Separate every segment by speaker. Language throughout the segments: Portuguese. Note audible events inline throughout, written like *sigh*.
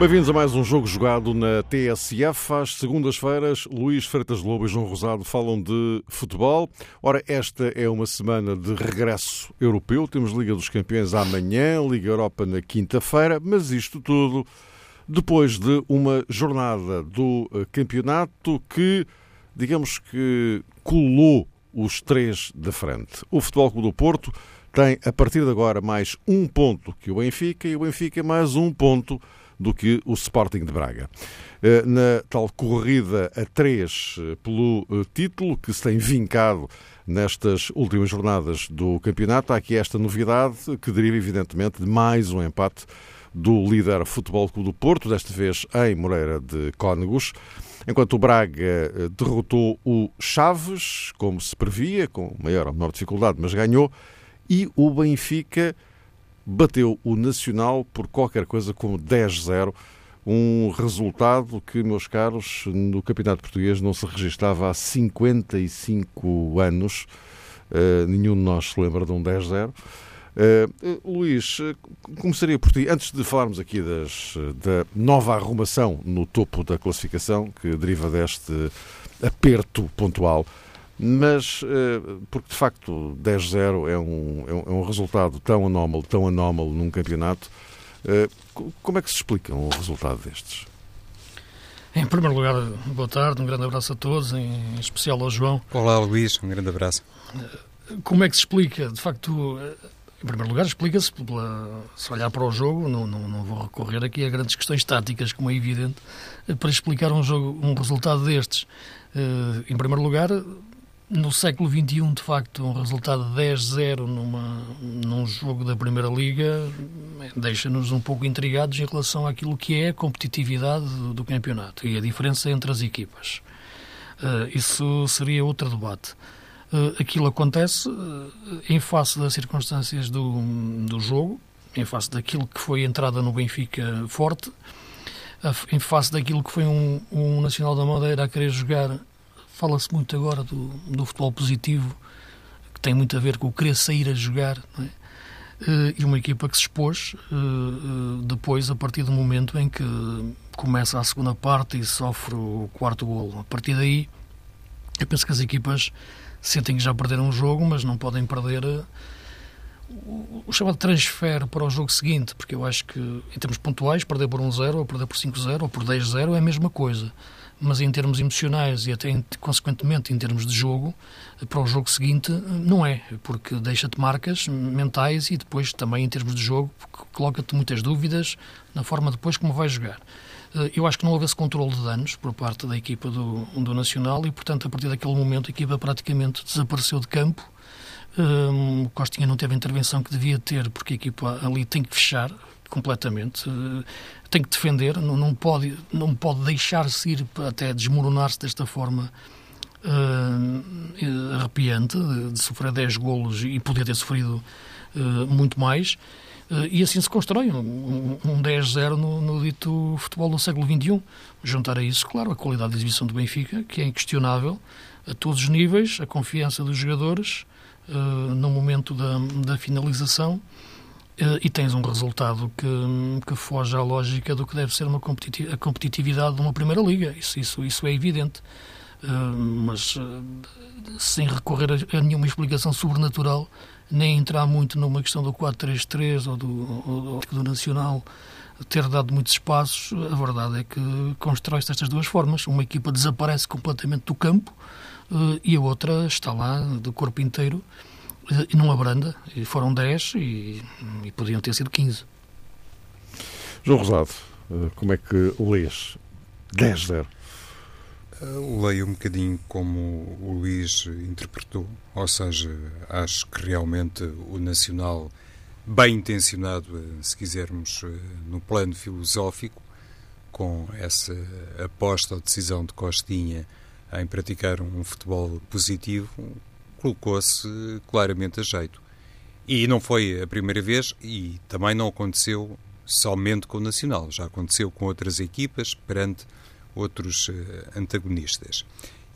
Speaker 1: Bem-vindos a mais um jogo jogado na TSF. Às segundas-feiras, Luís Freitas Lobo e João Rosado falam de futebol. Ora, esta é uma semana de regresso europeu. Temos Liga dos Campeões amanhã, Liga Europa na quinta-feira, mas isto tudo depois de uma jornada do eh, campeonato que, digamos que, colou os três da frente. O Futebol Clube do Porto tem, a partir de agora, mais um ponto que o Benfica e o Benfica mais um ponto do que o Sporting de Braga. Eh, na tal corrida a três eh, pelo eh, título, que se tem vincado nestas últimas jornadas do campeonato, há aqui esta novidade que deriva, evidentemente, de mais um empate do líder Futebol Clube do Porto, desta vez em Moreira de Cónegos, enquanto o Braga derrotou o Chaves, como se previa, com maior ou menor dificuldade, mas ganhou, e o Benfica bateu o Nacional por qualquer coisa como 10-0. Um resultado que, meus caros, no Campeonato Português não se registava há 55 anos. Uh, nenhum de nós se lembra de um 10-0. Uh, eh, Luís, começaria por ti, antes de falarmos aqui das, da nova arrumação no topo da classificação, que deriva deste aperto pontual, mas eh, porque de facto 10-0 é, é um, é um resultado tão anómalo, tão anómalo num campeonato. Eh, como é que se explica um resultado destes?
Speaker 2: Em primeiro lugar, boa tarde, um grande abraço a todos, em especial ao João.
Speaker 3: Olá, Luís, um grande abraço.
Speaker 2: Eh, como é que se explica? De facto, em primeiro lugar, explica-se, se olhar para o jogo, não, não, não, vou recorrer aqui a grandes questões táticas, como é evidente, para explicar um, jogo, um resultado destes. Em primeiro lugar, no século XXI, de facto, um resultado de 10-0 num jogo da Primeira Liga deixa-nos um pouco intrigados em relação àquilo que é a competitividade do, campeonato e a diferença entre as equipas. Uh, isso seria outro debate. Uh, aquilo acontece uh, em face das circunstâncias do, do jogo, em face daquilo que foi entrada no Benfica forte, em face daquilo que foi um, um Nacional da Madeira a querer jogar Fala-se muito agora do, do futebol positivo, que tem muito a ver com o querer sair a jogar, é? uh, e uma equipa que se expôs uh, depois, a partir do momento em que começa a segunda parte e sofre o quarto golo. A partir daí, eu penso que as equipas sentem que já perderam o jogo, mas não podem perder o chamado transfer para o jogo seguinte, porque eu acho que, em termos pontuais, perder por 1-0 ou perder por 5-0 ou por 10-0 é a mesma coisa mas em termos emocionais e até consequentemente em termos de jogo, para o jogo seguinte não é, porque deixa-te marcas mentais e depois também em termos de jogo coloca-te muitas dúvidas na forma depois como vai jogar. Eh, eu acho que não houve esse controle de danos por parte da equipa do, do Nacional e, portanto, a partir daquele momento a equipa praticamente desapareceu de campo. Um, o Costinha não teve a intervenção que devia ter, porque a equipa ali tem que fechar completamente. Uh, tem que defender, não, não, pode, não pode deixar-se ir até desmoronar-se desta forma uh, arrepiante, de, de, sofrer 10 golos e poder ter sofrido uh, muito mais. Uh, e assim se constrói um, um 10-0 no, no, dito futebol do século XXI. Juntar a isso, claro, a qualidade de exibição do Benfica, que é inquestionável a todos os níveis, a confiança dos jogadores no momento da, da finalização eh, e tens um resultado que, que foge à lógica do que deve ser uma competitividade, a competitividade de uma Primeira Liga. Isso, isso, isso é evidente. Uh, mas uh, sem recorrer a, a, nenhuma explicação sobrenatural, nem entrar muito numa questão do 4-3-3 ou do, ou do Nacional ter dado muitos espaços, a verdade é que constrói-se destas duas formas. Uma equipa desaparece completamente do campo uh, e a outra está lá, do corpo inteiro, e não abranda. E foram 10 e, e podiam ter sido 15.
Speaker 1: João Rosado, eh, como é que lês 10-0?
Speaker 3: Eh, leio um bocadinho como o Luís interpretou, ou seja, acho que realmente o Nacional, bem intencionado, eh, se quisermos, no plano filosófico, com essa aposta ou decisão de Costinha em praticar um futebol positivo, colocou-se claramente a jeito. E não foi a primeira vez e também não aconteceu somente com o Nacional, já aconteceu com outras equipas perante outros uh, antagonistas.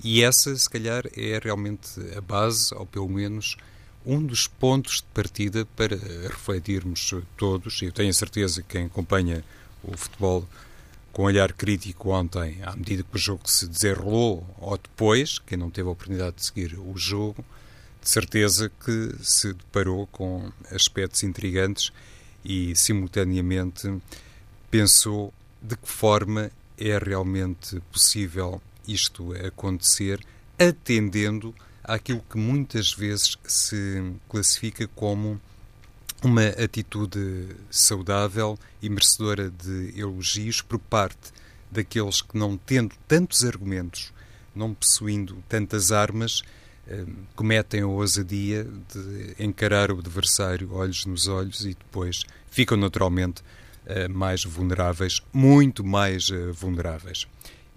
Speaker 3: E essa, se calhar, é realmente a base, ou pelo menos um dos pontos de partida para refletirmos todos. Eu tenho a certeza que quem acompanha o futebol com olhar crítico ontem, à medida que o jogo se desenrolou, ou depois, quem não teve a oportunidade de seguir o jogo, de certeza que se deparou com aspectos intrigantes e, simultaneamente, pensou de que forma é realmente possível isto acontecer, atendendo àquilo que muitas vezes se classifica como uma atitude saudável e merecedora de elogios por parte daqueles que, não tendo tantos argumentos, não possuindo tantas armas, eh, cometem a ousadia de encarar o adversário olhos nos olhos e depois ficam naturalmente eh, mais vulneráveis, muito mais eh, vulneráveis.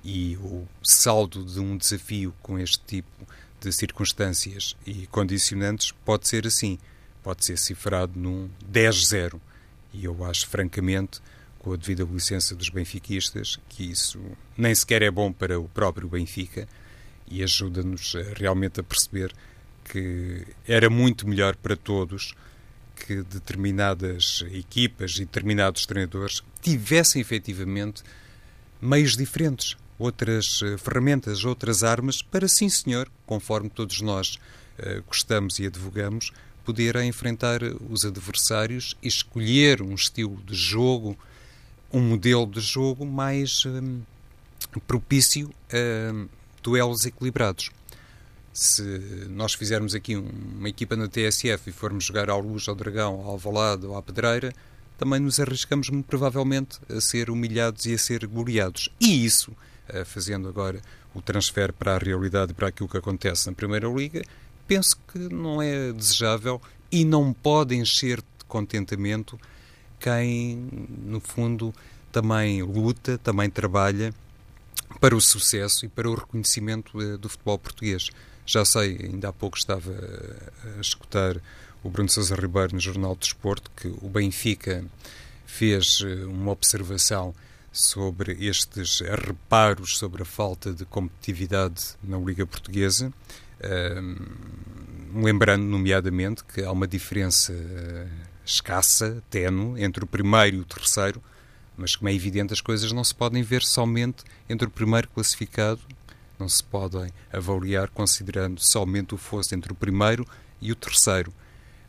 Speaker 3: E o saldo de um desafio com este tipo de circunstâncias e condicionantes pode ser assim, pode ser cifrado num 10-0. E eu acho, francamente, com a devida licença dos benfiquistas, que isso nem sequer é bom para o próprio Benfica e ajuda-nos realmente a perceber que era muito melhor para todos que determinadas equipas e determinados treinadores tivessem efetivamente meios diferentes, outras eh, ferramentas, outras armas, para sim, senhor, conforme todos nós uh, gostamos e advogamos, poder enfrentar os adversários e escolher um estilo de jogo, um modelo de jogo mais um, propício a duelos equilibrados se nós fizermos aqui uma equipa na TSF e formos jogar ao Luz, ao Dragão, ao Alvalade ou à Pedreira, também nos arriscamos muito provavelmente a ser humilhados e a ser goleados. E isso, eh, fazendo agora o transfer para a realidade para aquilo que acontece na Primeira Liga, penso que não é desejável e não pode encher de contentamento quem, no fundo, também luta, também trabalha para o sucesso e para o reconhecimento eh, do futebol português. Já sei, ainda há pouco estava a escutar o Bruno Sousa Ribeiro no Jornal do Desporto que o Benfica fez eh, uma observação sobre estes reparos sobre a falta de competitividade na Liga Portuguesa, lembrando, nomeadamente, que há uma diferença eh, escassa, tenue, entre o primeiro e o terceiro, mas como é evidente, as coisas não se podem ver somente entre o primeiro classificado não se podem avaliar considerando somente o fosso entre o primeiro e o terceiro.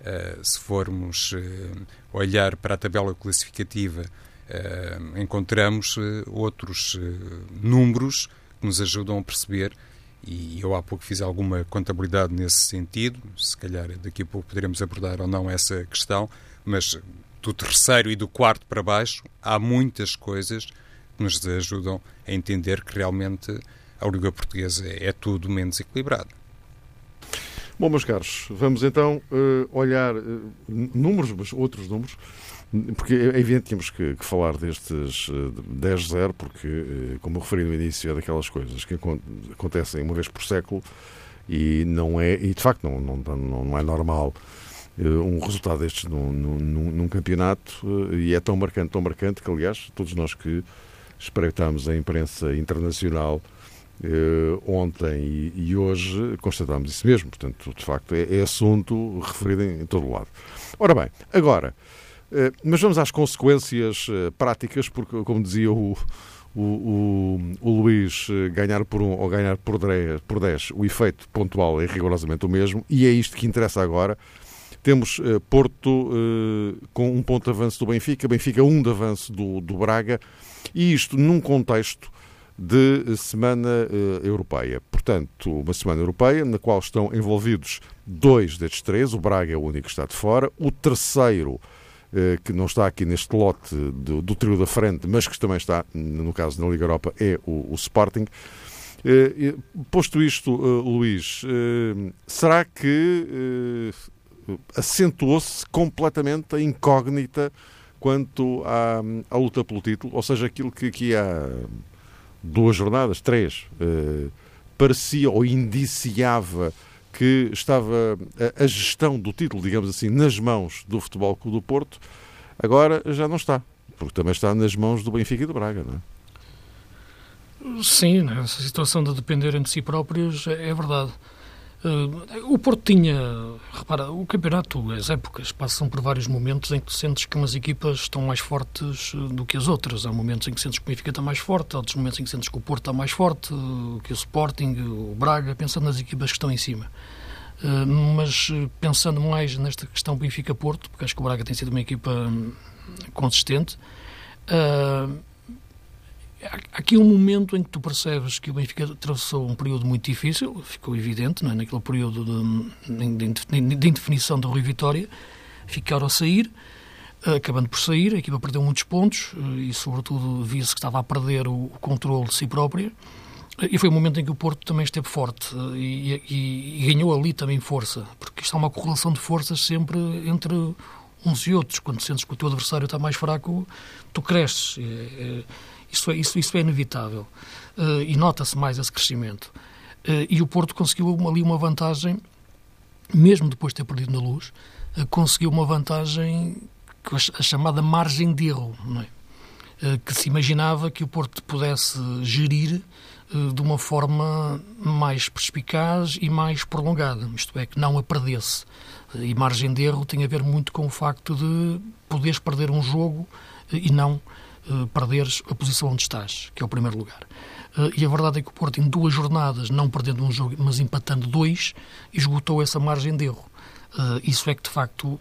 Speaker 3: Uh, se formos uh, olhar para a tabela classificativa, uh, encontramos outros números que nos ajudam a perceber, e eu há pouco fiz alguma contabilidade nesse sentido, se calhar daqui a pouco poderemos abordar ou não essa questão, mas do terceiro e do quarto para baixo há muitas coisas que nos ajudam a entender que realmente a Liga Portuguesa é tudo menos equilibrado.
Speaker 1: Bom, meus caros, vamos então uh, olhar uh, números, mas outros números, porque é evidente que temos que, que falar destes uh, eh, 10-0, porque, como eu referi no início, é daquelas coisas que acontecem uma vez por século e não é, e de facto não, não, não é normal um resultado destes num, num, num campeonato e é tão marcante, tão marcante que, aliás, todos nós que espreitamos a imprensa internacional ontem e, e, hoje constatámos isso mesmo. Portanto, de facto, é, é assunto referido em, em, todo o lado. Ora bem, agora, mas vamos às consequências uh, práticas, porque, como dizia o, o, o, o, Luís, ganhar por um ou ganhar por 10, por 10, o efeito pontual é rigorosamente o mesmo, e é isto que interessa agora. Temos Porto com um ponto de avanço do Benfica, Benfica um de avanço do, do Braga, e isto num contexto de Semana uh, Europeia. Portanto, uma Semana Europeia na qual estão envolvidos dois destes três, o Braga é o único que está de fora, o terceiro, que não está aqui neste lote do, do, trio da frente, mas que também está, no caso na Liga Europa, é o, o Sporting. Uh, posto isto, Luís, será que acentuou-se completamente a incógnita quanto à, à, luta pelo título, ou seja, aquilo que aqui há duas jornadas, três, parecia ou indiciava que estava a, a, gestão do título, digamos assim, nas mãos do Futebol Clube do Porto, agora já não está. porque também está nas mãos do Benfica e do Braga, não é?
Speaker 2: Sim, né? essa situação de dependerem de si próprios é verdade. Uh, o Porto tinha, repara, o campeonato, as épocas passam por vários momentos em que sentes que umas equipas estão mais fortes eh, do que as outras. Há momentos em que sentes que o Benfica está mais forte, há outros momentos em que sentes que o Porto está mais forte, uh, que o Sporting, o Braga, pensando nas equipas que estão em cima. Uh, mas pensando mais nesta questão Benfica-Porto, porque acho que o Braga tem sido uma equipa hum, consistente, há aqui um momento em que tu percebes que o Benfica atravessou um período muito difícil, ficou evidente, não é? naquele período de, de, de indefinição do Rui Vitória, ficaram a sair, acabando por sair, a equipa perdeu muitos pontos eh, e, sobretudo, via-se que estava a perder o, o controle de si própria. E foi um momento em que o Porto também esteve forte eh, e, e, e ganhou ali também força, porque isto é uma correlação de forças sempre entre uns e outros. Quando sentes que o teu adversário está mais fraco, tu cresces. Isso é, isso, isso é inevitável. Uh, e nota-se mais esse crescimento. Uh, e o Porto conseguiu ali uma vantagem, mesmo depois de ter perdido na luz, uh, conseguiu uma vantagem, a chamada margem de erro, é? que se imaginava que o Porto pudesse gerir de uma forma mais perspicaz e mais prolongada, isto é, que não a perdesse. E margem de erro tem a ver muito com o facto de poderes perder um jogo e não uh, perderes a posição onde estás, que é o primeiro lugar. Uh, e a verdade é que o Porto, em duas jornadas, não perdendo um jogo, mas empatando dois, esgotou essa margem de erro. Uh, isso é que, de facto,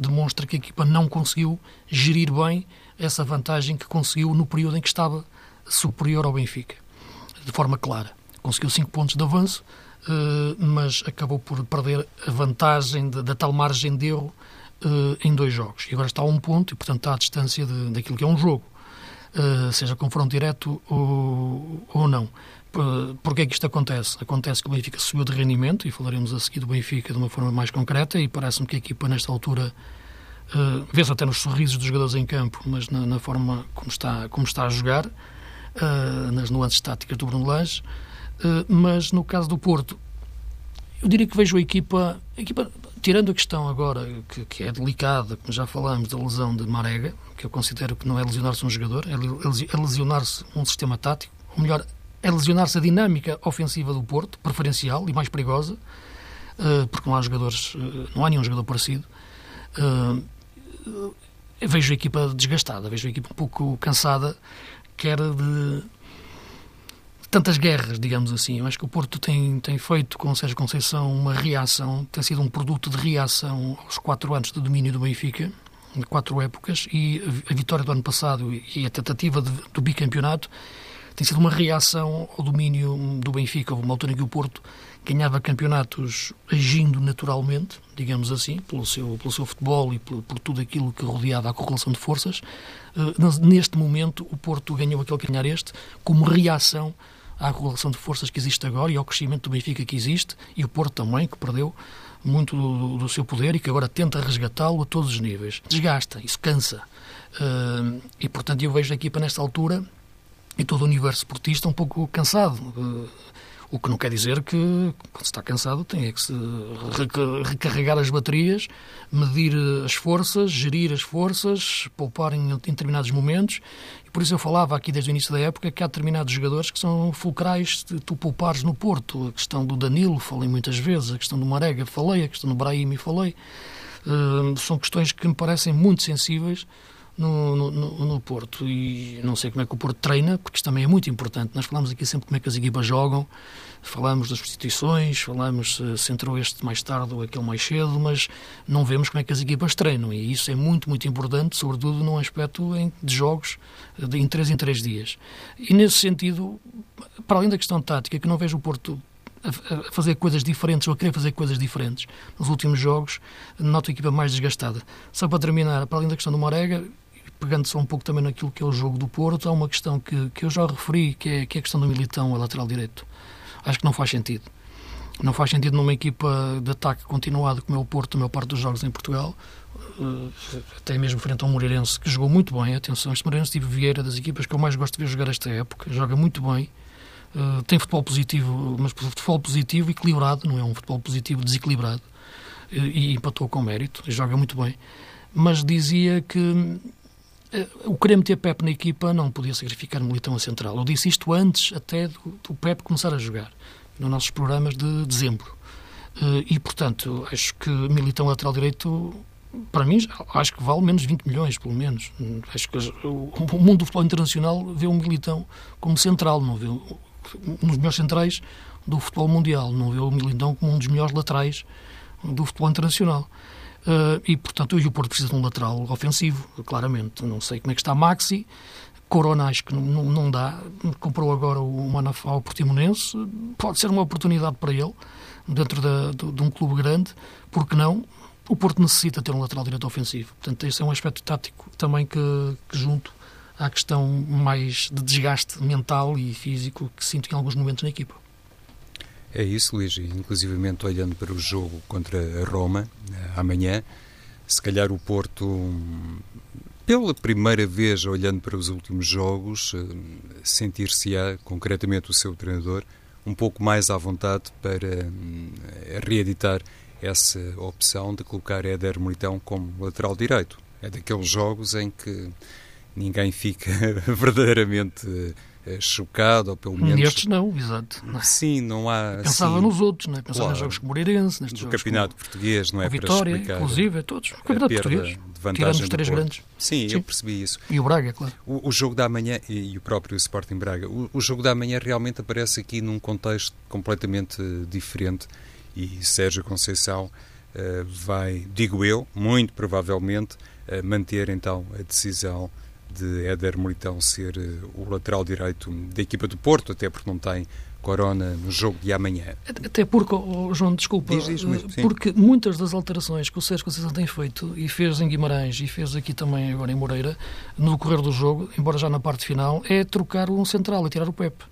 Speaker 2: demonstra que a equipa não conseguiu gerir bem essa vantagem que conseguiu no período em que estava superior ao Benfica, de forma clara. Conseguiu cinco pontos de avanço, mas acabou por perder a vantagem da tal margem de erro uh, em dois jogos. E agora está a um ponto e, portanto, está à distância de, daquilo que é um jogo, uh, seja confronto direto ou, ou não. Porquê é que isto acontece? Acontece que o Benfica subiu de rendimento, e falaremos a seguir do Benfica de uma forma mais concreta, e parece-me que a equipa, nesta altura, uh, vê-se até nos sorrisos dos jogadores em campo, mas na, na forma como está, como está a jogar, uh, nas nuances táticas do Bruno Lage. Uh, mas no caso do Porto, eu diria que vejo a equipa, a equipa tirando a questão agora, que, que, é delicada, como já falámos, da lesão de Marega, que eu considero que não é lesionar-se um jogador, é, é lesionar-se um sistema tático, ou melhor, é lesionar-se a dinâmica ofensiva do Porto, preferencial e mais perigosa, uh, porque não há jogadores, uh, não há nenhum jogador parecido. Uh, vejo a equipa desgastada, vejo a equipa um pouco cansada, quer de tantas guerras, digamos assim. Eu acho que o Porto tem, tem feito com Sérgio Conceição uma reação, tem sido um produto de reação aos quatro anos de domínio do Benfica, quatro épocas, e a vitória do ano passado e a tentativa de, do bicampeonato tem sido uma reação ao domínio do Benfica. Houve uma altura em que o Porto ganhava campeonatos agindo naturalmente, digamos assim, pelo seu, pelo seu futebol e por, por tudo aquilo que rodeava a correlação de forças. Uh, neste momento, o Porto ganhou aquele ganhar este como reação à correlação de forças que existe agora e ao crescimento do Benfica que existe e o Porto também, que perdeu muito do, do seu poder e que agora tenta resgatá-lo a todos os níveis. Desgasta, isso cansa. Uh, e, portanto, eu vejo a equipa nesta altura e todo o universo esportista um pouco cansado. Uh, o que não quer dizer que, quando se está cansado, tem que se recarregar as baterias, medir as forças, gerir as forças, poupar em determinados momentos. E por isso eu falava aqui desde o início da época que há determinados jogadores que são fulcrais de tu poupares no Porto. A questão do Danilo, falei muitas vezes, a questão do Marega, falei, a questão do Brahimi, falei. Uh, são questões que me parecem muito sensíveis no, no, no, Porto e não sei como é que o Porto treina, porque isto também é muito importante. Nós falamos aqui sempre como é que as equipas jogam, falamos das substituições, falamos se entrou este mais tarde ou aquele mais cedo, mas não vemos como é que as equipas treinam e isso é muito, muito importante, sobretudo num aspecto de jogos de, em três em três dias. E nesse sentido, para além da questão tática, que não vejo o Porto a fazer coisas diferentes ou a querer fazer coisas diferentes nos últimos jogos, noto a equipa mais desgastada. Só para terminar, para além da questão do Morega, pegando só um pouco também naquilo que é o jogo do Porto, há uma questão que, que eu já referi, que é, que é a questão do Militão a lateral direito. Acho que não faz sentido. Não faz sentido numa equipa de ataque continuado como é o Porto, a maior parte dos jogos em Portugal, eh, até mesmo frente ao Moreirense, que jogou muito bem. Atenção, este Moreirense tive Vieira, das equipas que eu mais gosto de ver jogar esta época, joga muito bem. Uh, tem futebol positivo, mas futebol positivo equilibrado, não é um futebol positivo desequilibrado. Uh, e empatou com mérito, joga muito bem. Mas dizia que eh, o querer meter Pep na equipa não podia sacrificar Militão a central. Eu disse isto antes até do, do Pep começar a jogar, nos nossos programas de dezembro. Eh, e, portanto, acho que Militão lateral direito, para mim, acho que vale menos 20 milhões, pelo menos. Acho que o mundo do futebol internacional vê o Militão como central, não vê um dos melhores centrais do futebol mundial, não vê o Militão como um dos melhores laterais do futebol internacional. Uh, e, portanto, hoje o Porto precisa de um lateral ofensivo, claramente. Não sei como é que está Maxi. Corona acho que não, não, dá. Comprou agora o Manafá, o Portimonense. Pode ser uma oportunidade para ele, dentro da, de, de um clube grande. Porque não? O Porto necessita ter um lateral direito ofensivo. Portanto, esse é um aspecto tático também que, que junto à questão mais de desgaste mental e físico que sinto em alguns momentos na equipa.
Speaker 3: É isso, Luís. Inclusivamente olhando para o jogo contra a Roma, eh, amanhã, se calhar o Porto, pela primeira vez olhando para os últimos jogos, eh, sentir-se-á, concretamente o seu treinador, um pouco mais à vontade para eh, reeditar essa opção de colocar Éder Militão como lateral direito. É daqueles jogos em que ninguém fica *laughs* verdadeiramente chocado, ou pelo menos...
Speaker 2: Nestes não, exato. *laughs*
Speaker 3: Sim, não há...
Speaker 2: Pensava
Speaker 3: assim,
Speaker 2: nos outros, não é? Pensava claro, nos jogos com Moreirense, nestes
Speaker 3: do
Speaker 2: jogos
Speaker 3: campeonato português, não é?
Speaker 2: Vitória, inclusive, é todos. O campeonato português,
Speaker 3: vantagem
Speaker 2: os três grandes.
Speaker 3: Sim, Sim, eu percebi isso.
Speaker 2: E o Braga, claro.
Speaker 3: O, o jogo da manhã, e, e, o próprio Sporting Braga, o, o jogo da manhã realmente aparece aqui num contexto completamente diferente e Sérgio Conceição uh, vai, digo eu, muito provavelmente, uh, manter então a decisão de Éder Militão ser uh, o lateral direito da equipa do Porto, até porque não tem Corona no jogo de amanhã.
Speaker 2: Até porque, oh, João, desculpa, diz, diz eh, porque muitas das alterações que o Sérgio Conceição tem feito e fez em Guimarães e fez aqui também agora em Moreira, no decorrer do jogo, embora já na parte final, é trocar um central, é tirar o Pepe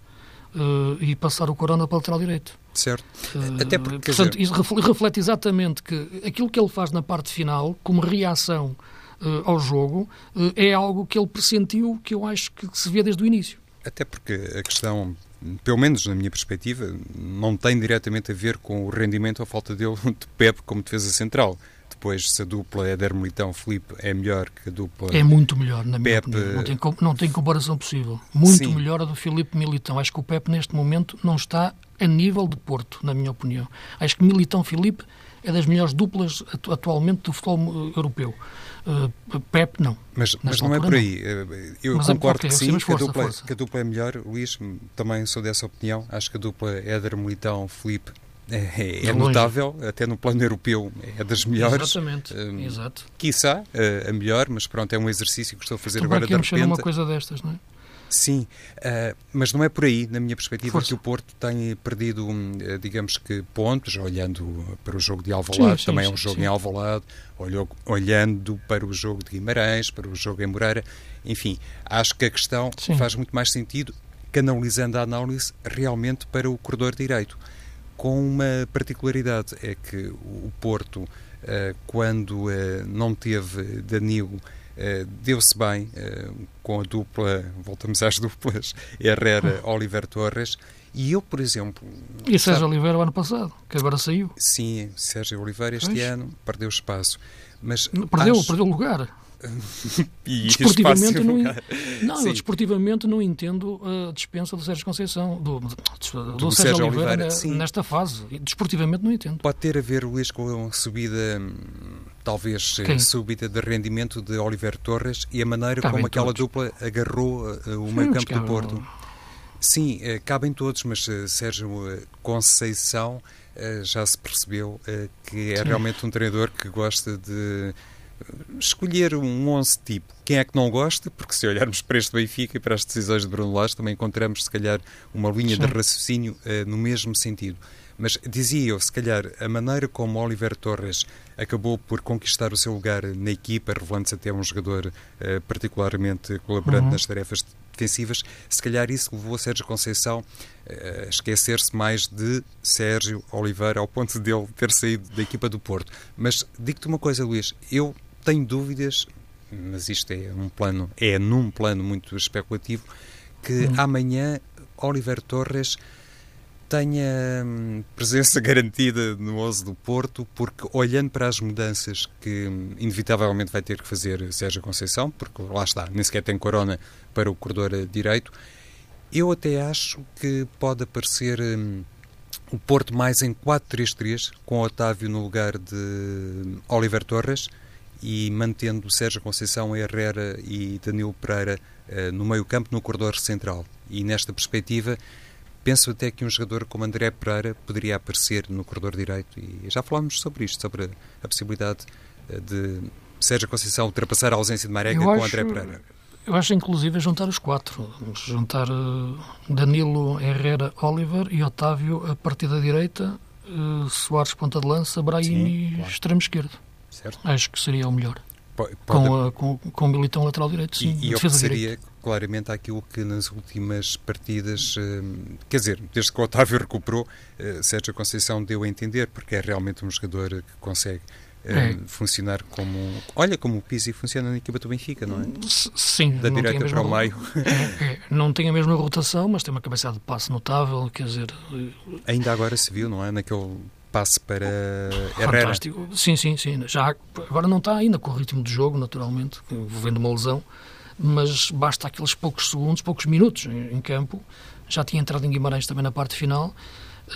Speaker 2: uh, e passar o Corona para o lateral direito.
Speaker 3: Certo. Uh, Até porque,
Speaker 2: portanto, isso reflete exatamente que aquilo que ele faz na parte final, como reação uh, ao jogo, uh, é algo que ele pressentiu que eu acho que se vê desde o início.
Speaker 3: Até porque a questão, pelo menos na minha perspectiva, não tem diretamente a ver com o rendimento ou falta dele *laughs* de Pep como defesa central. Depois, se a dupla Éder Militão Felipe é melhor que a dupla.
Speaker 2: É muito melhor, na minha opinião. Não tem, não tem comparação possível. Muito Sim. melhor a do Felipe Militão. Acho que o Pep, neste momento, não está a nível de Porto, na minha opinião. Acho que Militão Felipe é das melhores duplas atualmente do futebol eh, europeu. Uh, Pep, não.
Speaker 3: Mas, mas não é por aí. Eh, eu mas concordo é que sim, que, a dupla, força. que a dupla é melhor. Luís, também sou dessa opinião. Acho que a dupla Éder Militão, Felipe, *laughs* é, é notável, até no plano europeu é das melhores.
Speaker 2: Exatamente, um, exato.
Speaker 3: Quiçá a melhor, mas pronto, é um exercício que estou a fazer agora de repente.
Speaker 2: uma coisa destas, não é?
Speaker 3: Sim, uh, mas não é por aí, na minha perspectiva, Força. que o Porto tem perdido, uh, digamos que, pontos, olhando para o jogo de Alvalade, sim, também sim, é um jogo sim. em Alvalade, olhou, olhando para o jogo de Guimarães, para o jogo em Moreira, enfim, acho que a questão faz muito mais sentido canalizando a análise realmente para o corredor direito, com uma particularidade, é que o Porto, uh, quando não teve Danilo eh, deu-se bem uh, com a dupla, voltamos às duplas, Herrera-Oliver *laughs* Torres. E eu, por exemplo.
Speaker 2: E Sérgio sabe, Oliveira o ano passado, que agora saiu.
Speaker 3: Sim, Sérgio Oliveira este pois. ano perdeu espaço. Mas
Speaker 2: perdeu, acho... perdeu lugar. *laughs*
Speaker 3: e desportivamente
Speaker 2: não, não eu desportivamente não entendo a dispensa do Sérgio Conceição do, do, do, do Sérgio, Sérgio, Oliveira, Oliveira nesta fase desportivamente não entendo
Speaker 3: pode ter a ver Luís com a subida talvez Quem? súbita de rendimento de Oliver Torres e a maneira cabem como aquela todos. dupla agarrou uh, o meio campo do Porto sim, uh, cabem todos mas uh, Sérgio Conceição já se percebeu que é sim. realmente um treinador que gosta de escolher um 11 tipo. Quem é que não gosta? Porque se olharmos para este Benfica e para as decisões de Bruno Lage, também encontramos, se calhar, uma linha Sim. de raciocínio uh, no mesmo sentido. Mas dizia eu, se calhar, a maneira como Oliver Torres acabou por conquistar o seu lugar na equipa, revelando-se até um jogador uh, particularmente colaborante uhum. nas tarefas defensivas, se calhar isso levou a Sérgio Conceição uh, a esquecer-se mais de Sérgio Oliveira, ao ponto de ele ter saído da equipa do Porto. Mas digo-te uma coisa, Luís, eu tenho dúvidas, mas isto é um plano, é num plano muito especulativo, que hum. amanhã Oliver Torres tenha hum, presença *laughs* garantida no 11 do Porto, porque olhando para as mudanças que hum, inevitavelmente vai ter que fazer Sérgio Conceição, porque lá está, nem sequer tem corona para o corredor direito, eu até acho que pode aparecer hum, o Porto mais em 4-3-3, com Otávio no lugar de Oliver Torres e mantendo Sérgio Conceição, Herrera e Danilo Pereira uh, no meio campo, no corredor central. E nesta perspectiva, penso até que um jogador como André Pereira poderia aparecer no corredor direito e já falámos sobre isto, sobre a possibilidade uh, de Sérgio Conceição ultrapassar a ausência de Marega com André Pereira.
Speaker 2: Eu acho, inclusive, juntar os quatro. Juntar uh, Danilo, Herrera, Oliver e Otávio a partir da direita, uh, Soares ponta de lança, Brahim claro. extremo esquerdo. Certo. Acho que seria o melhor. Pode... Com, a, com, com o Militão lateral direito, sim.
Speaker 3: E, e defesa seria claramente aquilo que nas últimas partidas, uh, quer dizer, desde que o Otávio recuperou, Sérgio Conceição deu a entender, porque é realmente um jogador que consegue é. funcionar como. Olha como o Pizzi funciona na equipa do Benfica, não é?
Speaker 2: Sim,
Speaker 3: da direita para o meio. *laughs*
Speaker 2: É, é, não tem a mesma rotação, mas tem uma cabeçada de passe notável, quer dizer.
Speaker 3: Ainda agora se viu, não é? Naquele passe para Herrera.
Speaker 2: Fantástico. Sim, sim, sim. Já, agora não está ainda com o ritmo de jogo, naturalmente, vendo uma lesão, mas basta aqueles poucos segundos, poucos minutos em, em campo. Já tinha entrado em Guimarães também na parte final,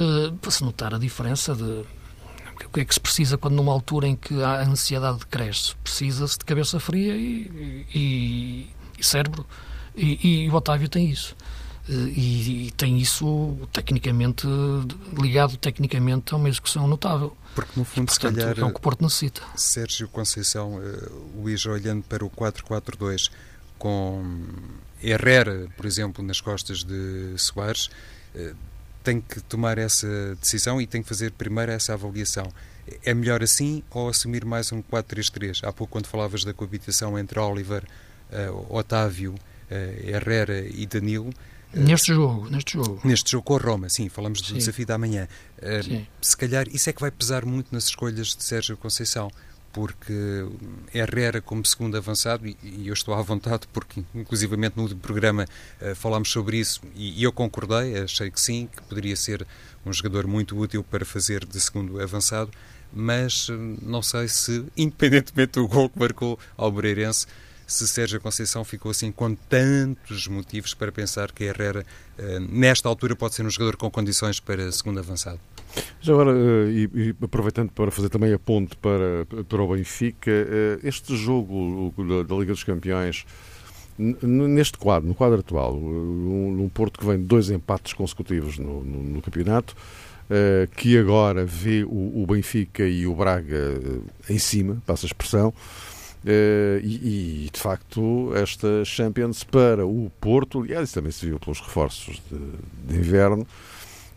Speaker 2: uh, para se notar a diferença de o que é que se precisa quando numa altura em que a ansiedade cresce? Precisa-se de cabeça fria e, e, e cérebro. E, e, o Otávio tem isso. Eh, e, e, tem isso tecnicamente, ligado tecnicamente a uma execução notável.
Speaker 3: Porque no fundo,
Speaker 2: Portanto,
Speaker 3: se calhar,
Speaker 2: é o que o Porto necessita.
Speaker 3: Sérgio Conceição, uh, Luís, olhando para o 4-4-2 com Herrera, por exemplo, nas costas de Soares, uh, tem que tomar essa decisão e tem que fazer primeiro essa avaliação. É melhor assim ou assumir mais um 4-3-3? Há pouco, quando falavas da coabitação entre Oliver, uh, Otávio, uh, Herrera e Danilo.
Speaker 2: Uh, neste jogo, neste jogo.
Speaker 3: Neste jogo com a Roma, sim, falamos do sim. desafio da manhã. se calhar isso é que vai pesar muito nas escolhas de Sérgio Conceição porque Herrera como segundo avançado, e, eu estou à vontade porque inclusivamente no último programa uh, falámos sobre isso e, eu concordei, achei que sim, que poderia ser um jogador muito útil para fazer de segundo avançado, mas uh, não sei se, *laughs* independentemente do gol que marcou ao Moreirense, se Sérgio Conceição ficou assim com tantos motivos para pensar que Herrera, uh, nesta altura, pode ser um jogador com condições para segundo avançado.
Speaker 1: Já agora, eh, e, aproveitando para fazer também a ponte para, para o Benfica, eh, este jogo da, Liga dos Campeões, neste quadro, no quadro atual, um, um Porto que vem de dois empates consecutivos no, no, no campeonato, que agora vê o, Benfica e o Braga em cima, passa a expressão, e, de facto esta Champions para o Porto, aliás, isso também se viu pelos reforços de, de inverno,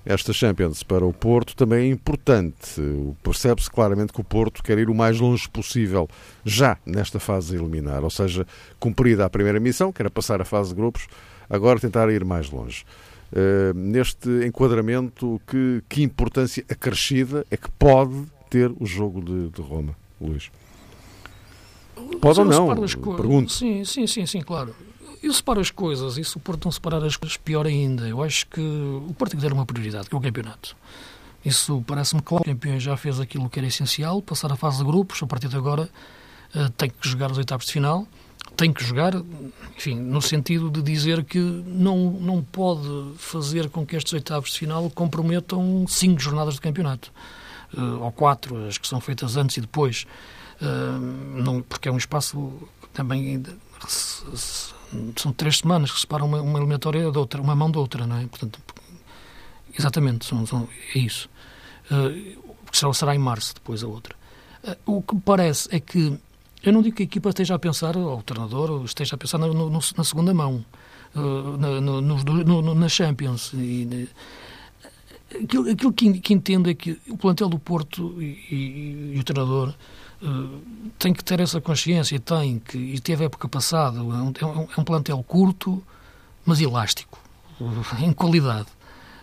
Speaker 1: esta Champions para o Porto também é importante. Percebe-se claramente que o Porto quer ir o mais longe possível já nesta fase eliminar, ou seja, cumprida a primeira missão, que era passar a fase de grupos, agora tentar ir mais longe. Uh, neste enquadramento, que, que importância acrescida é que pode ter o jogo de, de Roma, Luís? Pode ou não? Pergunto.
Speaker 2: Sim, sim, sim, sim, claro. Eu separo as coisas, e se o Porto não separar as coisas, pior ainda. Eu acho que o Porto tem que ter uma prioridade, que é o campeonato. Isso parece-me claro. O campeão já fez aquilo que era essencial, passar a fase de grupos, a partir de agora uh, tem que jogar os oitavos de final, tem que jogar, enfim, no sentido de dizer que não, não pode fazer com que estes oitavos de final comprometam cinco jornadas de campeonato, uh, ou quatro, as que são feitas antes e depois, uh, não, porque é um espaço também são três semanas que separam uma, uma eliminatória da outra, uma mão da outra, não é? Portanto, exatamente, são, são, é isso. Uh, porque será em março depois a outra. Uh, o que me parece é que, eu não digo que a equipa esteja a pensar, ou o treinador esteja a pensar no, no, na segunda mão, uh, na, no, no, na Champions. E, aquilo, aquilo que, que, entendo é que o plantel do Porto e, e, e o treinador tem que ter essa consciência e tem que e teve época passada é um, é um plantel curto mas elástico *laughs* em qualidade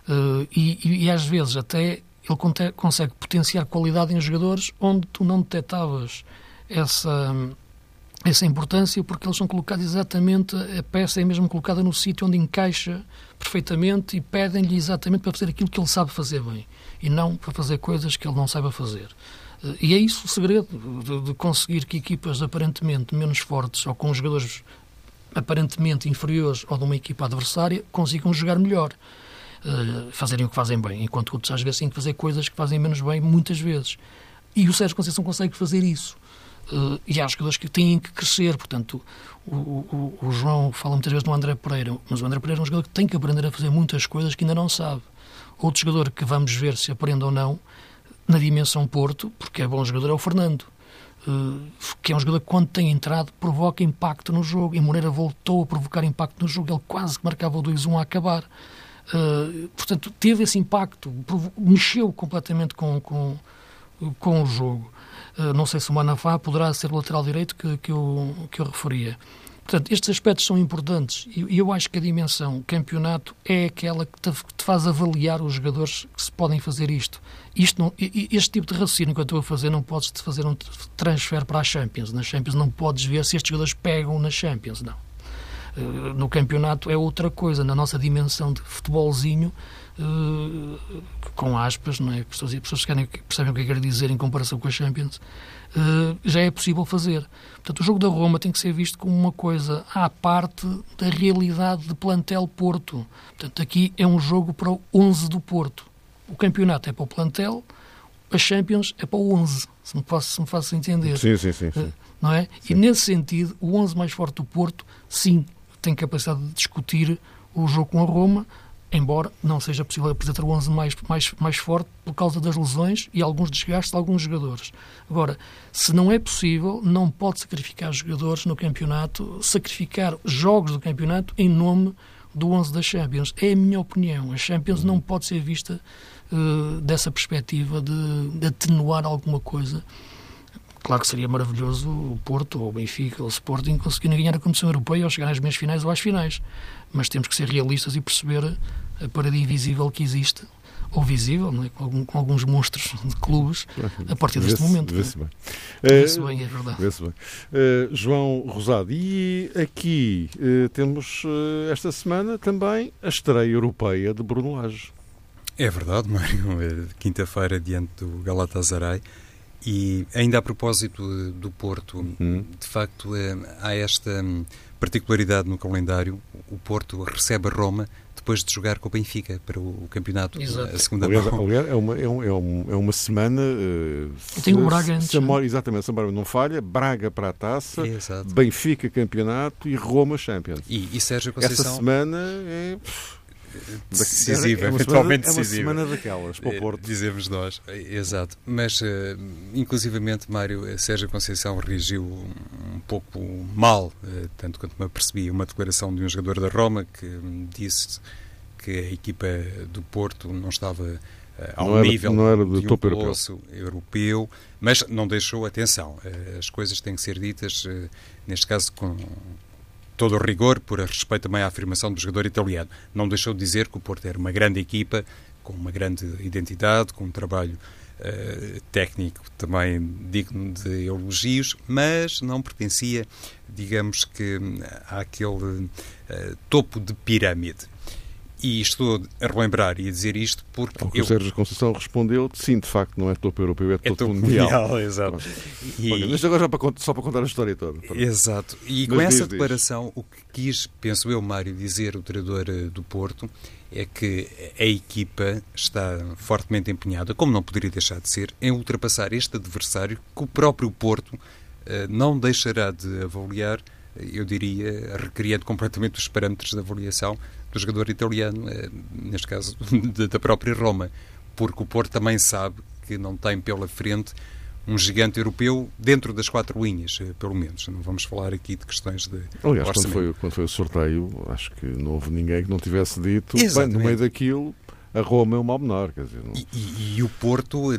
Speaker 2: uh, e, e, às vezes até ele consegue potenciar qualidade em jogadores onde tu não detectavas essa essa importância porque eles são colocados exatamente, a peça é mesmo colocada no sítio onde encaixa perfeitamente e pedem-lhe exatamente para fazer aquilo que ele sabe fazer bem e não para fazer coisas que ele não saiba fazer. E é isso o segredo de, de conseguir que equipas aparentemente menos fortes ou com jogadores aparentemente inferiores ou de uma equipa adversária consigam jogar melhor. Uh, fazerem o que fazem bem, enquanto outros às vezes têm que fazer coisas que fazem menos bem muitas vezes. E o Sérgio Conceição consegue fazer isso. Uh, e há jogadores que têm que crescer, portanto, o, o, o, João fala muitas vezes no André Pereira, mas o André Pereira é um jogador que tem que aprender a fazer muitas coisas que ainda não sabe. Outro jogador que vamos ver se aprende ou não, na dimensão Porto, porque é bom jogador, é o Fernando, uh, que é um jogador que quando tem entrado provoca impacto no jogo, e Moreira voltou a provocar impacto no jogo, ele quase que marcava o 2-1 a acabar. Uh, portanto, teve esse impacto, mexeu completamente com, com, com o jogo. Eh, não sei se o Manafá poderá ser o lateral direito que, que, eu, que eu referia. Portanto, estes aspectos são importantes e eu acho que a dimensão campeonato é aquela que te, faz avaliar os jogadores que se podem fazer isto. isto não, este tipo de raciocínio que eu estou a fazer não podes fazer um transfer para a Champions. Na Champions não podes ver se estes jogadores pegam na Champions, não. Eh, no campeonato é outra coisa. Na nossa dimensão de futebolzinho, uh, com aspas, não é? Pessoas, pessoas que percebem o que é que quer dizer em comparação com a Champions, uh, já é possível fazer. Portanto, o jogo da Roma tem que ser visto como uma coisa à parte da realidade de plantel Porto. Portanto, aqui é um jogo para o 11 do Porto. O campeonato é para o plantel, a Champions é para o 11, se me faço, se me faço entender.
Speaker 1: Sim, sim, sim. sim. Uh,
Speaker 2: não é? Sim. E nesse sentido, o 11 mais forte do Porto, sim, tem capacidade de discutir o jogo com a Roma, embora não seja possível apresentar o 11 mais, mais, mais forte por causa das lesões e alguns desgastes de alguns jogadores. Agora, se não é possível, não pode sacrificar jogadores no campeonato, sacrificar jogos do campeonato em nome do 11 da Champions. É a minha opinião. A Champions não pode ser vista uh, dessa perspectiva de, de atenuar alguma coisa Claro que seria maravilhoso o Porto, ou o Benfica, ou o Sporting conseguirem ganhar a competição europeia ou chegar às meias finais ou às finais. Mas temos que ser realistas e perceber a parede invisível que existe, ou visível, é? com, algum, com, alguns monstros de clubes, a partir deste momento.
Speaker 1: Vê-se bem.
Speaker 2: Vê-se bem, é verdade.
Speaker 1: Vê-se bem. Uh, João Rosado, e aqui uh, temos uh, esta semana também a estreia europeia de Bruno Lage.
Speaker 3: É verdade, *laughs* Mário. É quinta-feira, diante do Galatasaray. E ainda a propósito do Porto, uhum. de facto eh, há esta hum, particularidade no calendário. O Porto recebe a Roma depois de jogar com o Benfica para o campeonato, Exato. a segunda
Speaker 1: aliás, aliás, é, uma, é, um, é, é uma semana. Uh,
Speaker 2: Tem o Braga antes. Se
Speaker 1: amor, exatamente, se não falha, Braga para a taça, Exato. Benfica campeonato e Roma Champions.
Speaker 3: E, e Sérgio Conceição.
Speaker 1: Essa semana é
Speaker 3: decisiva, é eventualmente decisiva.
Speaker 1: É uma semana daquelas para o Porto.
Speaker 3: Dizemos nós, exato. Mas, uh, inclusivamente, Mário eh, Sérgio Conceição reagiu um pouco mal, uh, tanto quanto me apercebi, uma declaração de um jogador da Roma que disse que a equipa do Porto não estava ao
Speaker 1: não
Speaker 3: nível
Speaker 1: era, não era de
Speaker 3: de um europeu. europeu, mas não deixou atenção. As coisas têm que ser ditas, neste caso, com todo o rigor, por respeito também à afirmação do jogador italiano. Não deixou de dizer que o Porto era uma grande equipa, com uma grande identidade, com um trabalho uh, técnico também digno de elogios, mas não pertencia, digamos que, àquele uh, topo de pirâmide. E estou a relembrar e a dizer isto porque.
Speaker 1: Ao que eu... o Sérgio Conceição respondeu: sim, de facto, não é topo europeu, é topo, é topo mundial. mundial.
Speaker 3: Exato.
Speaker 1: E... Olha, isto agora para, só para contar a história toda.
Speaker 3: Exato. E Mas com essa declaração, o que quis, penso eu, Mário, dizer o treinador eh, do Porto é que a equipa está fortemente empenhada, como não poderia deixar de ser, em ultrapassar este adversário que o próprio Porto uh, não deixará de avaliar, eu diria, recriando completamente os parâmetros de avaliação do jogador italiano, eh, neste caso *laughs* da própria Roma, porque o Porto também sabe que não tem pela frente um gigante europeu dentro das quatro linhas, eh, pelo menos. Não vamos falar aqui de questões de.
Speaker 1: Aliás, quando foi, quando foi o sorteio, acho que não houve ninguém que não tivesse dito, bem, no meio daquilo, a Roma é o mal menor. Quer dizer, não...
Speaker 3: e, e, e, o Porto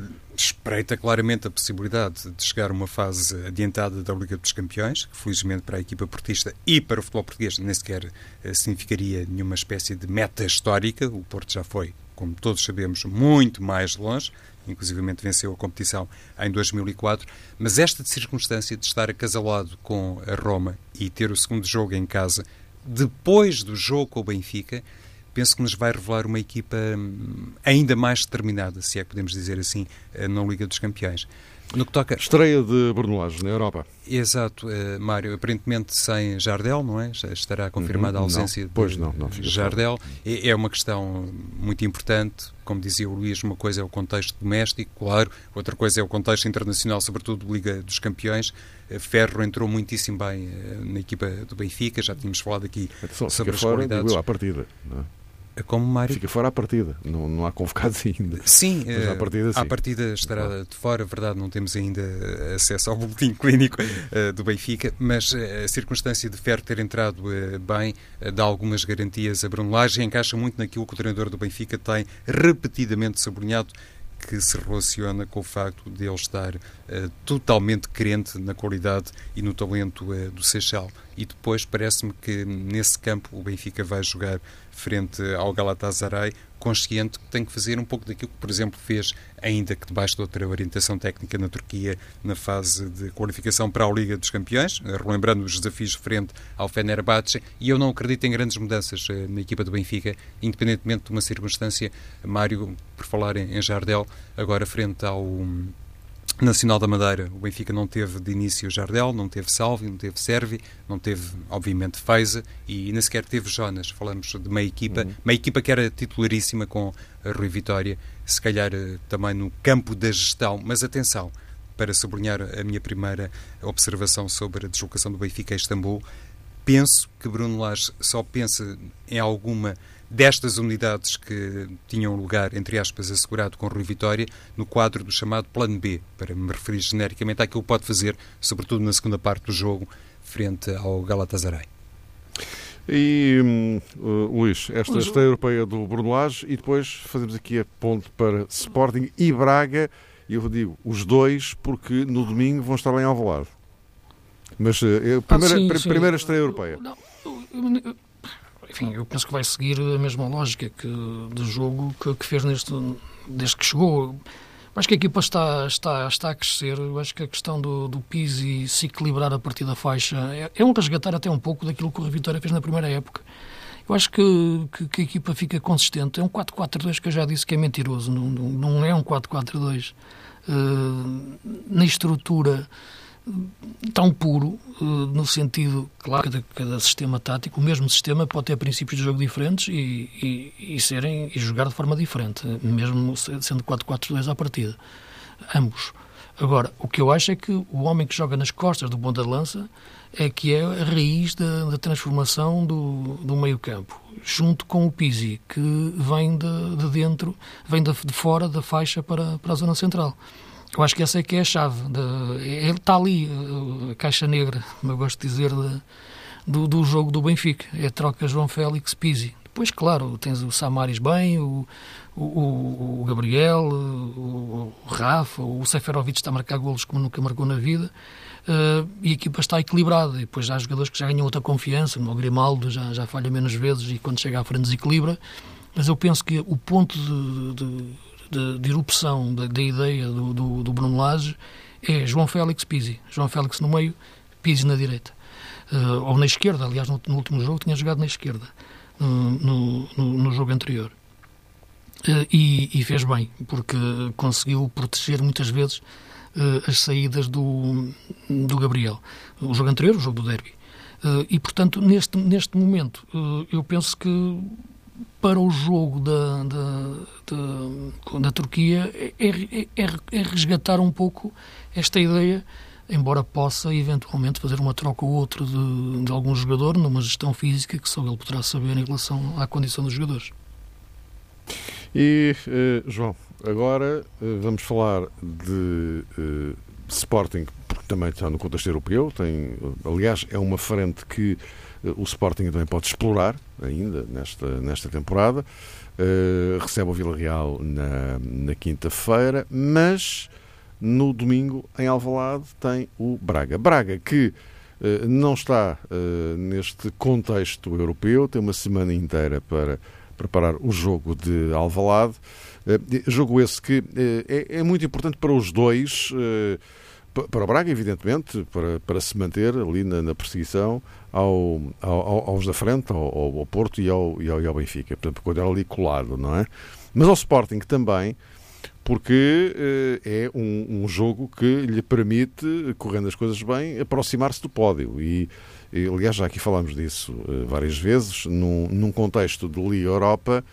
Speaker 3: espreita claramente a possibilidade de chegar a uma fase adiantada da Liga dos Campeões, que felizmente para a equipa portista e para o futebol português nem sequer eh, significaria nenhuma espécie de meta histórica. O Porto já foi como todos sabemos, muito mais longe, inclusivamente venceu a competição em 2004, mas esta circunstância de estar acasalado com a Roma e ter o segundo jogo em casa, depois do jogo com o Benfica, penso que nos vai revelar uma equipa hum, ainda mais determinada, se é que podemos dizer assim, eh, na Liga dos Campeões.
Speaker 1: No que toca... Estreia de Bruno na Europa.
Speaker 3: Exato, uh, Mário. Aparentemente sem Jardel, não é? Já estará confirmada uhum, a ausência
Speaker 1: não. Pois
Speaker 3: de
Speaker 1: não, não
Speaker 3: Jardel. É, é, uma questão muito importante. Como dizia o Luís, uma coisa é o contexto doméstico, claro. Outra coisa é o contexto internacional, sobretudo Liga dos Campeões. Uh, Ferro entrou muitíssimo bem na equipa do Benfica. Já tínhamos falado aqui
Speaker 1: Atenção,
Speaker 3: sobre
Speaker 1: as
Speaker 3: fora, qualidades.
Speaker 1: Digo, à partida, não é?
Speaker 3: Como Mário...
Speaker 1: Fica fora à partida, não, não há convocados *laughs* ainda.
Speaker 3: Sim,
Speaker 1: Mas à
Speaker 3: eh,
Speaker 1: partida, sim.
Speaker 3: à partida estará claro. de fora, verdade, não temos ainda acesso ao boletim clínico uh, do Benfica, mas uh, a circunstância de Ferro ter entrado uh, bem dá algumas garantias a Bruno Lage e encaixa muito naquilo que o treinador do Benfica tem repetidamente sublinhado, que se relaciona com o facto de ele estar uh, totalmente crente na qualidade e no talento uh, do Seixal. E depois parece-me que nesse campo o Benfica vai jogar frente ao Galatasaray, consciente que tem que fazer um pouco daquilo que, por exemplo, fez, ainda que debaixo de outra orientação técnica na Turquia, na fase de qualificação para a Liga dos Campeões, relembrando os desafios frente ao Fenerbahçe, e eu não acredito em grandes mudanças eh, na equipa do Benfica, independentemente de uma circunstância, Mário, por falar em Jardel, agora frente ao Nacional da Madeira, o Benfica não teve de início Jardel, não teve Salvi, não teve Servi, não teve, obviamente, Feiza e nem sequer teve Jonas. Falamos de meia equipa, uhum. meia equipa que era titularíssima com a Rui Vitória, se calhar eh, também no campo da gestão. Mas atenção, para sublinhar a minha primeira observação sobre a deslocação do Benfica a Istambul, penso que Bruno Lage só pensa em alguma destas unidades que tinham lugar, entre aspas, assegurado com Rui Vitória, no quadro do chamado Plano B, para me referir genericamente àquilo que pode fazer, sobretudo na segunda parte do jogo, frente ao Galatasaray.
Speaker 1: E, uh, Luís, esta estreia europeia do Bruno Lage e depois fazemos aqui a ponte para Sporting e Braga, e eu digo os dois, porque no domingo vão estar lá em Alvalade. Mas uh, primeira, ah, sim, primeira estreia europeia. Não,
Speaker 2: enfim, eu penso que vai seguir a mesma lógica que, de jogo que, que fez neste, desde que chegou. Acho que a equipa está, está, está a crescer. Eu acho que a questão do, do Pizzi se equilibrar a partir da faixa é, é um resgatar até um pouco daquilo que o Vitória fez na primeira época. Eu acho que, que, que a equipa fica consistente. É um 4-4-2 que eu já disse que é mentiroso. Não, não, não é um 4-4-2. Uh, eh, na estrutura tão puro, eh, no sentido, claro, que cada sistema tático, o mesmo sistema pode ter princípios de jogo diferentes e, e, e serem, e jogar de forma diferente, mesmo sendo 4-4-2 à partida. Ambos. Agora, o que eu acho é que o homem que joga nas costas do ponta de lança é que é a raiz da, da transformação do, do meio-campo, junto com o Pizzi, que vem de, de dentro, vem de, de fora da faixa para, para a zona central. Eu acho que essa é que é a chave. Ele está ali, a caixa negra, como eu gosto de dizer, do, do jogo do Benfica. É a troca João Félix Pizzi. Depois, claro, tens o Samaris bem, o, o, o Gabriel, o, o, Rafa, o Seferovic está a marcar golos como nunca marcou na vida. Uh, e a equipa está equilibrada. E depois há jogadores que já ganham outra confiança, como o Grimaldo já, já falha menos vezes e quando chega à frente desequilibra. Mas eu penso que o ponto de, de de, de erupção da, ideia do, do, do, Bruno Lage é João Félix Pizzi. João Félix no meio, Pizzi na direita. Uh, ou na esquerda, aliás, no, no, último jogo tinha jogado na esquerda, no, no, no jogo anterior. Uh, e, e, fez bem, porque conseguiu proteger muitas vezes uh, as saídas do, do Gabriel. O jogo anterior, o jogo do derby. e, portanto, neste, neste momento, eu penso que para o jogo da, da, da, da Turquia é, é, é, é, resgatar um pouco esta ideia, embora possa eventualmente fazer uma troca ou outra de, de algum jogador numa gestão física que só ele poderá saber em relação à condição dos jogadores.
Speaker 1: E, uh, João, agora uh, vamos falar de uh, Sporting, porque também está no contexto europeu, tem, aliás, é uma frente que o Sporting também pode explorar ainda nesta, nesta temporada. Uh, recebe o Vila Real na, na quinta-feira, mas no domingo em Alvalade tem o Braga. Braga que uh, não está uh, neste contexto europeu, tem uma semana inteira para preparar o jogo de Alvalade. Jogo esse que é, é muito importante para os dois, para o Braga, evidentemente, para, para se manter ali na, na perseguição ao, ao, aos da frente, ao, ao Porto e ao, e ao, e ao Benfica. Portanto, quando era ali colado, não é? Mas ao Sporting também, porque uh, é um, um, jogo que lhe permite, correndo as coisas bem, aproximar-se do pódio. E, e, aliás, já aqui falámos disso uh, várias vezes, num, num contexto de Liga Europa,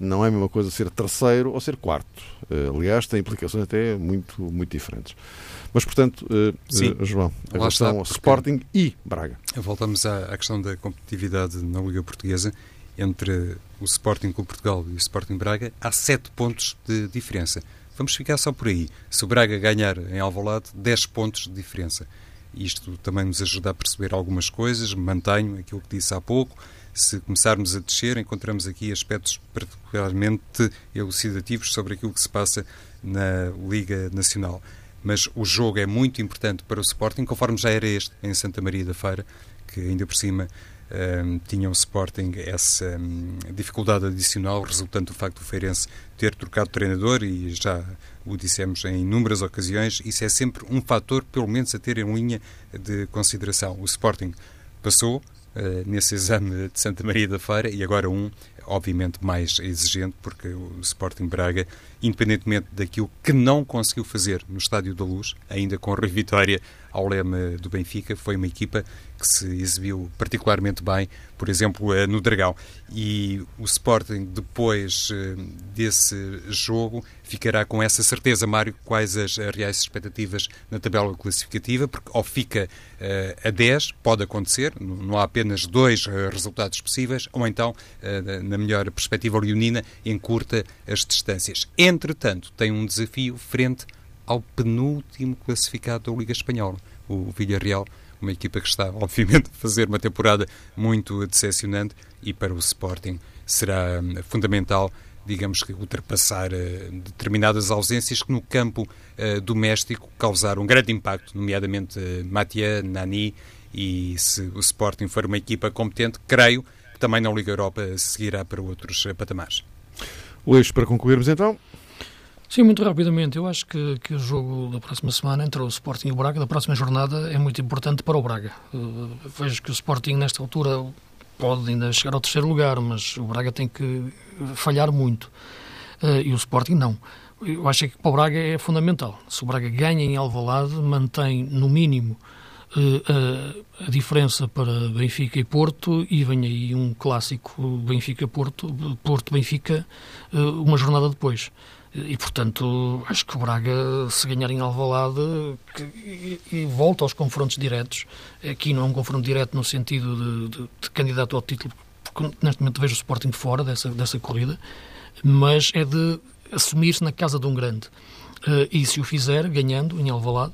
Speaker 1: não é a mesma coisa ser terceiro ou ser quarto. Uh, aliás, tem implicações até muito, muito diferentes. Mas, portanto, uh, Sim, uh, João, a relação ao Sporting e Braga.
Speaker 3: Voltamos à, à, questão da competitividade na Liga Portuguesa entre o Sporting Clube Portugal e o Sporting Braga. Há sete pontos de diferença. Vamos ficar só por aí. Se o Braga ganhar em Alvalade, 10 pontos de diferença. Isto também nos ajuda a perceber algumas coisas. Mantenho aquilo que disse há pouco se começarmos a descer, encontramos aqui aspectos particularmente elucidativos sobre aquilo que se passa na Liga Nacional. Mas o jogo é muito importante para o Sporting, conforme já era este em Santa Maria da Feira, que ainda por cima um, tinha o Sporting essa um, dificuldade adicional resultante do facto do Feirense ter trocado treinador e já o dissemos em inúmeras ocasiões, isso é sempre um fator, pelo menos, a ter em linha de consideração. O Sporting passou, nesse exame de Santa Maria da Feira e agora um, obviamente, mais exigente, porque o Sporting Braga, independentemente daquilo que não conseguiu fazer no Estádio da Luz, ainda com a Vitória ao leme do Benfica, foi uma equipa que se exibiu particularmente bem, por exemplo, eh, no Dragão. E o Sporting, depois eh, desse jogo, ficará com essa certeza, Mário, quais as reais expectativas na tabela classificativa, porque ou fica uh, a 10, pode acontecer, não há apenas dois resultados possíveis, ou então, na melhor perspectiva leonina, encurta as distâncias. Entretanto, tem um desafio frente ao penúltimo classificado da Liga Espanhola, o Villarreal, uma equipa que está, *laughs* obviamente, a fazer uma temporada muito decepcionante e para o Sporting será hum, fundamental, digamos que, ultrapassar uh, determinadas ausências que no campo uh, doméstico causaram um grande impacto, nomeadamente uh, Matia, Nani, e se o Sporting for uma equipa competente, creio que também na Liga Europa seguirá para outros patamares.
Speaker 1: Luís, para concluirmos então,
Speaker 2: Sim, muito rapidamente. Eu acho que, que o jogo da próxima semana entre o Sporting e o Braga, da próxima jornada, é muito importante para o Braga. Uh, vejo que o Sporting, nesta altura, pode ainda chegar ao terceiro lugar, mas o Braga tem que falhar muito. Uh, e o Sporting não. Eu acho que para o Braga é fundamental. Se o Braga ganha em Alvalade, mantém, no mínimo, uh, a, a diferença para Benfica e Porto e vem aí um clássico Benfica-Porto, Porto-Benfica, uma jornada depois. E, portanto, acho que o Braga, se ganhar em Alvalade, que, e, e, volta aos confrontos diretos, aqui não é um confronto direto no sentido de, de, de candidato ao título, porque neste momento vejo o Sporting fora dessa, dessa corrida, mas é de assumir-se na casa de um grande. Uh, e se o fizer, ganhando em Alvalade,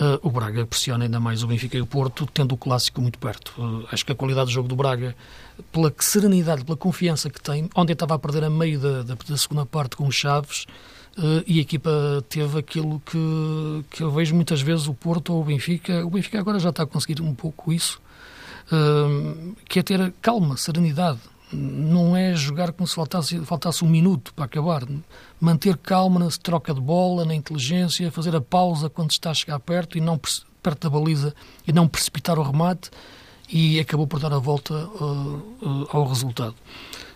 Speaker 2: Uh, o Braga pressiona ainda mais o Benfica e o Porto, tendo o clássico muito perto. Uh, acho que a qualidade do jogo do Braga, pela serenidade, pela confiança que tem, ontem estava a perder a meio da, da, da segunda parte com os Chaves uh, e a equipa teve aquilo que, que eu vejo muitas vezes o Porto ou o Benfica. O Benfica agora já está a conseguir um pouco isso, que é ter calma, serenidade não é jogar como se faltasse, faltasse um minuto para acabar. Manter calma na troca de bola, na inteligência, fazer a pausa quando está a chegar perto e não perto da baliza e não precipitar o remate e acabou por dar a volta uh, uh, ao resultado.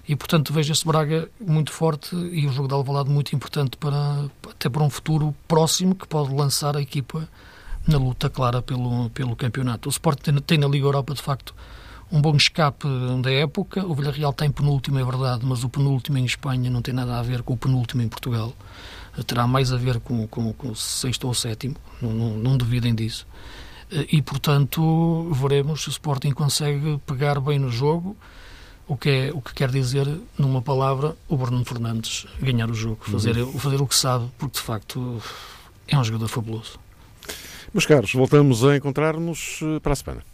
Speaker 2: E, portanto, vejo este Braga muito forte e o jogo de Alvalade muito importante para, até para um futuro próximo que pode lançar a equipa na luta clara pelo, pelo campeonato. O Sport tem, tem na Liga Europa, de facto, um bom escape da época. O Villarreal tem penúltimo, é verdade, mas o penúltimo em Espanha não tem nada a ver com o penúltimo em Portugal. Terá mais a ver com, com, com o sexto ou sétimo, não, não, não duvidem disso. E, portanto, veremos se o Sporting consegue pegar bem no jogo, o que, é, o que quer dizer, numa palavra, o Bruno Fernandes ganhar o jogo, fazer, uhum. fazer o que sabe, porque de facto é um jogador fabuloso.
Speaker 1: Meus caros, voltamos a encontrar-nos eh, para a semana.